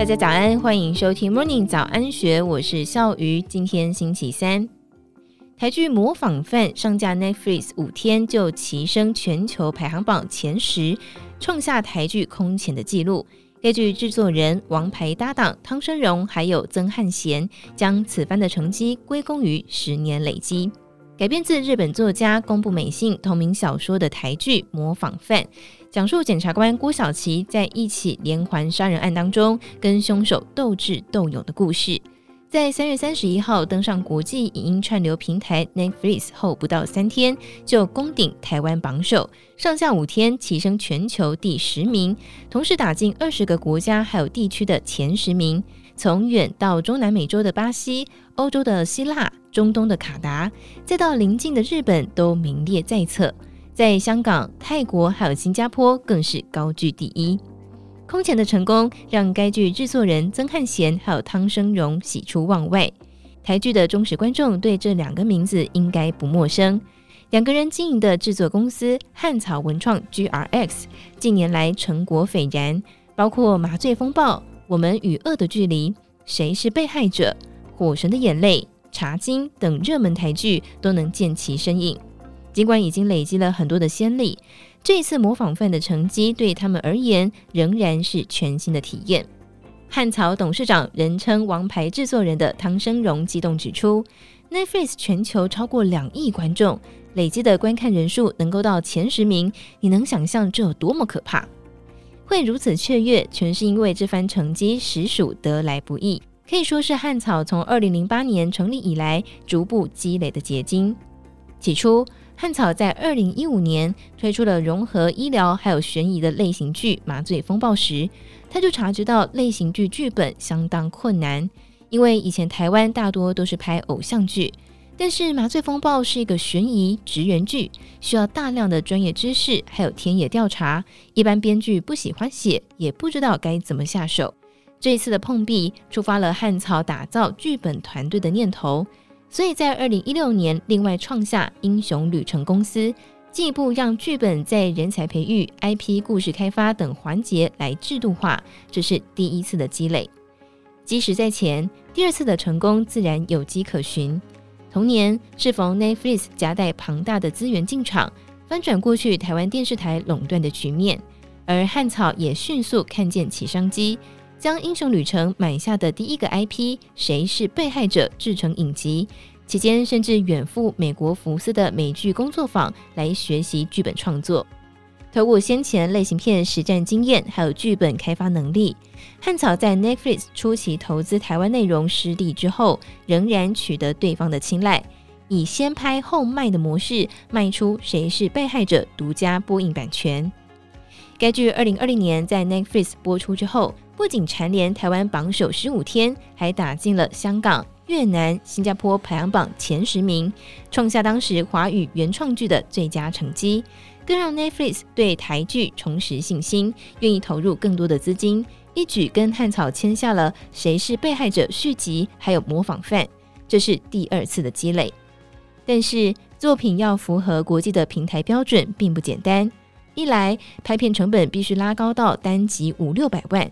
大家早安，欢迎收听 Morning 早安学，我是笑鱼。今天星期三，台剧《模仿犯》上架 Netflix 五天就齐升全球排行榜前十，创下台剧空前的纪录。该剧制作人、王牌搭档汤升荣还有曾汉贤，将此番的成绩归功于十年累积。改编自日本作家宫部美幸同名小说的台剧《模仿犯》，讲述检察官郭晓琪在一起连环杀人案当中跟凶手斗智斗勇的故事。在三月三十一号登上国际影音串流平台 Netflix 后，不到三天就攻顶台湾榜首，上下五天齐升全球第十名，同时打进二十个国家还有地区的前十名。从远到中南美洲的巴西、欧洲的希腊、中东的卡达，再到邻近的日本，都名列在册。在香港、泰国还有新加坡，更是高居第一。空前的成功，让该剧制作人曾汉贤还有汤升荣喜出望外。台剧的忠实观众对这两个名字应该不陌生。两个人经营的制作公司汉草文创 GRX，近年来成果斐然，包括《麻醉风暴》。我们与恶的距离，谁是被害者？火神的眼泪、茶金等热门台剧都能见其身影。尽管已经累积了很多的先例，这次模仿犯的成绩对他们而言仍然是全新的体验。汉草董事长、人称“王牌制作人”的汤生荣激动指出：“Netflix 全球超过两亿观众，累积的观看人数能够到前十名，你能想象这有多么可怕？”会如此雀跃，全是因为这番成绩实属得来不易，可以说是汉草从二零零八年成立以来逐步积累的结晶。起初，汉草在二零一五年推出了融合医疗还有悬疑的类型剧《麻醉风暴》时，他就察觉到类型剧剧本相当困难，因为以前台湾大多都是拍偶像剧。但是《麻醉风暴》是一个悬疑职员剧，需要大量的专业知识，还有田野调查。一般编剧不喜欢写，也不知道该怎么下手。这一次的碰壁，触发了汉草打造剧本团队的念头。所以在二零一六年，另外创下英雄旅程公司，进一步让剧本在人才培育、IP 故事开发等环节来制度化，这是第一次的积累。积石在前，第二次的成功自然有迹可循。同年，适逢 Netflix 夹带庞大的资源进场，翻转过去台湾电视台垄断的局面，而汉草也迅速看见其商机，将《英雄旅程》买下的第一个 IP《谁是被害者》制成影集，期间甚至远赴美国福斯的美剧工作坊来学习剧本创作。透过先前类型片实战经验，还有剧本开发能力，汉草在 Netflix 初期投资台湾内容失利之后，仍然取得对方的青睐，以先拍后卖的模式卖出《谁是被害者》独家播映版权。该剧二零二零年在 Netflix 播出之后，不仅蝉联台湾榜首十五天，还打进了香港、越南、新加坡排行榜前十名，创下当时华语原创剧的最佳成绩。更让 Netflix 对台剧重拾信心，愿意投入更多的资金，一举跟汉草签下了《谁是被害者》续集，还有《模仿犯》，这是第二次的积累。但是作品要符合国际的平台标准，并不简单。一来拍片成本必须拉高到单集五六百万；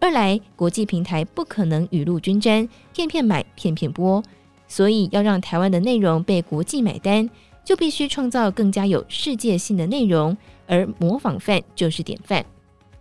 二来国际平台不可能雨露均沾，片片买，片片播，所以要让台湾的内容被国际买单。就必须创造更加有世界性的内容，而模仿范就是典范。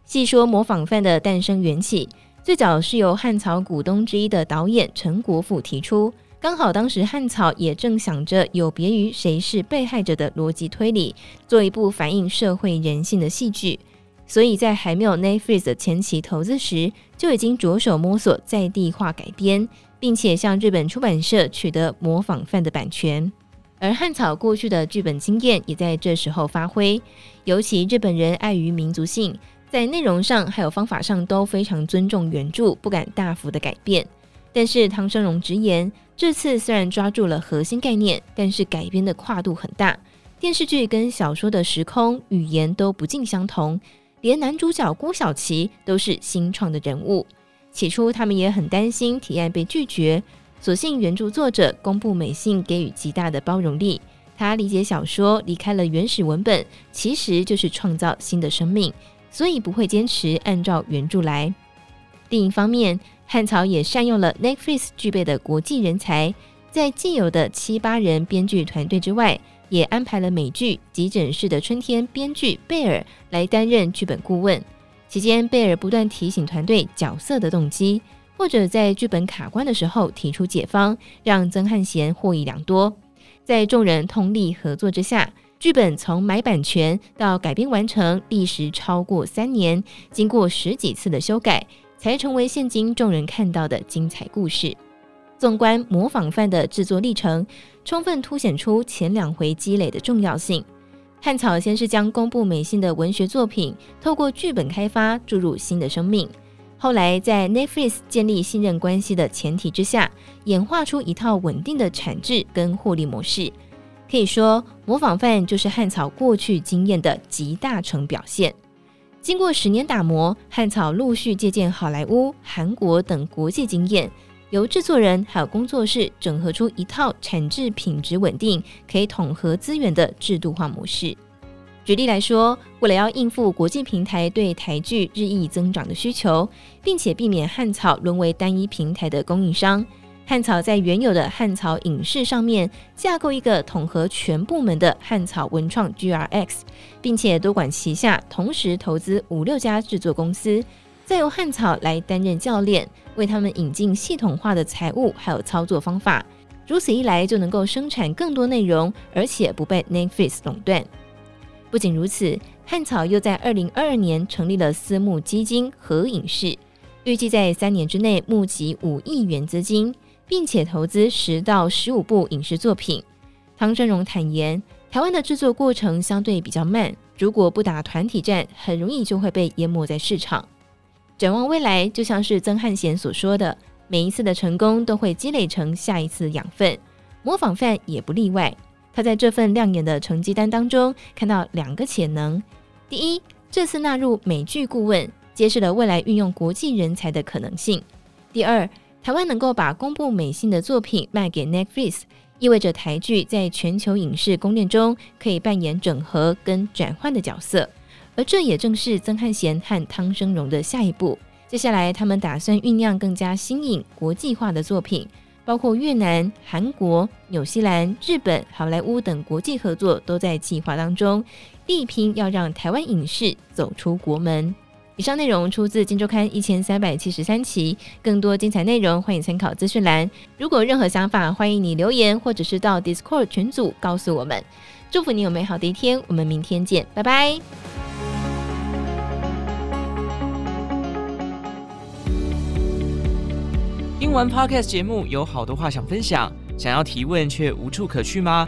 细说模仿范的诞生缘起，最早是由汉草股东之一的导演陈国富提出，刚好当时汉草也正想着有别于谁是被害者的逻辑推理，做一部反映社会人性的戏剧，所以在还没有 Netflix 的前期投资时，就已经着手摸索在地化改编，并且向日本出版社取得模仿犯的版权。而汉草过去的剧本经验也在这时候发挥，尤其日本人碍于民族性，在内容上还有方法上都非常尊重原著，不敢大幅的改变。但是汤生荣直言，这次虽然抓住了核心概念，但是改编的跨度很大，电视剧跟小说的时空语言都不尽相同，连男主角郭晓琪都是新创的人物。起初他们也很担心提案被拒绝。所幸原著作者公布美信给予极大的包容力，他理解小说离开了原始文本，其实就是创造新的生命，所以不会坚持按照原著来。另一方面，汉草也善用了 Netflix 具备的国际人才，在既有的七八人编剧团队之外，也安排了美剧《急诊室的春天》编剧贝尔来担任剧本顾问。期间，贝尔不断提醒团队角色的动机，或者在剧本卡关的时候提出解方，让曾汉贤获益良多。在众人通力合作之下，剧本从买版权到改编完成，历时超过三年，经过十几次的修改，才成为现今众人看到的精彩故事。纵观《模仿犯》的制作历程，充分凸显出前两回积累的重要性。汉草先是将公布美信的文学作品透过剧本开发注入新的生命，后来在 Netflix 建立信任关系的前提之下，演化出一套稳定的产制跟获利模式。可以说，模仿犯就是汉草过去经验的集大成表现。经过十年打磨，汉草陆续借鉴好莱坞、韩国等国际经验，由制作人还有工作室整合出一套产制品质稳定、可以统合资源的制度化模式。举例来说，为了要应付国际平台对台剧日益增长的需求，并且避免汉草沦为单一平台的供应商。汉草在原有的汉草影视上面架构一个统合全部门的汉草文创 GRX，并且多管齐下，同时投资五六家制作公司，再由汉草来担任教练，为他们引进系统化的财务还有操作方法。如此一来，就能够生产更多内容，而且不被 Netflix 垄断。不仅如此，汉草又在二零二二年成立了私募基金和影视，预计在三年之内募集五亿元资金。并且投资十到十五部影视作品。汤声荣坦言，台湾的制作过程相对比较慢，如果不打团体战，很容易就会被淹没在市场。展望未来，就像是曾汉贤所说的，每一次的成功都会积累成下一次养分，模仿犯也不例外。他在这份亮眼的成绩单当中看到两个潜能：第一，这次纳入美剧顾问，揭示了未来运用国际人才的可能性；第二，台湾能够把公布美信的作品卖给 Netflix，意味着台剧在全球影视公链中可以扮演整合跟转换的角色，而这也正是曾汉贤和汤生荣的下一步。接下来，他们打算酝酿更加新颖、国际化的作品，包括越南、韩国、纽西兰、日本、好莱坞等国际合作都在计划当中，力拼要让台湾影视走出国门。以上内容出自《金周刊》一千三百七十三期，更多精彩内容欢迎参考资讯栏。如果任何想法，欢迎你留言或者是到 Discord 群组告诉我们。祝福你有美好的一天，我们明天见，拜拜。听完 Podcast 节目，有好多话想分享，想要提问却无处可去吗？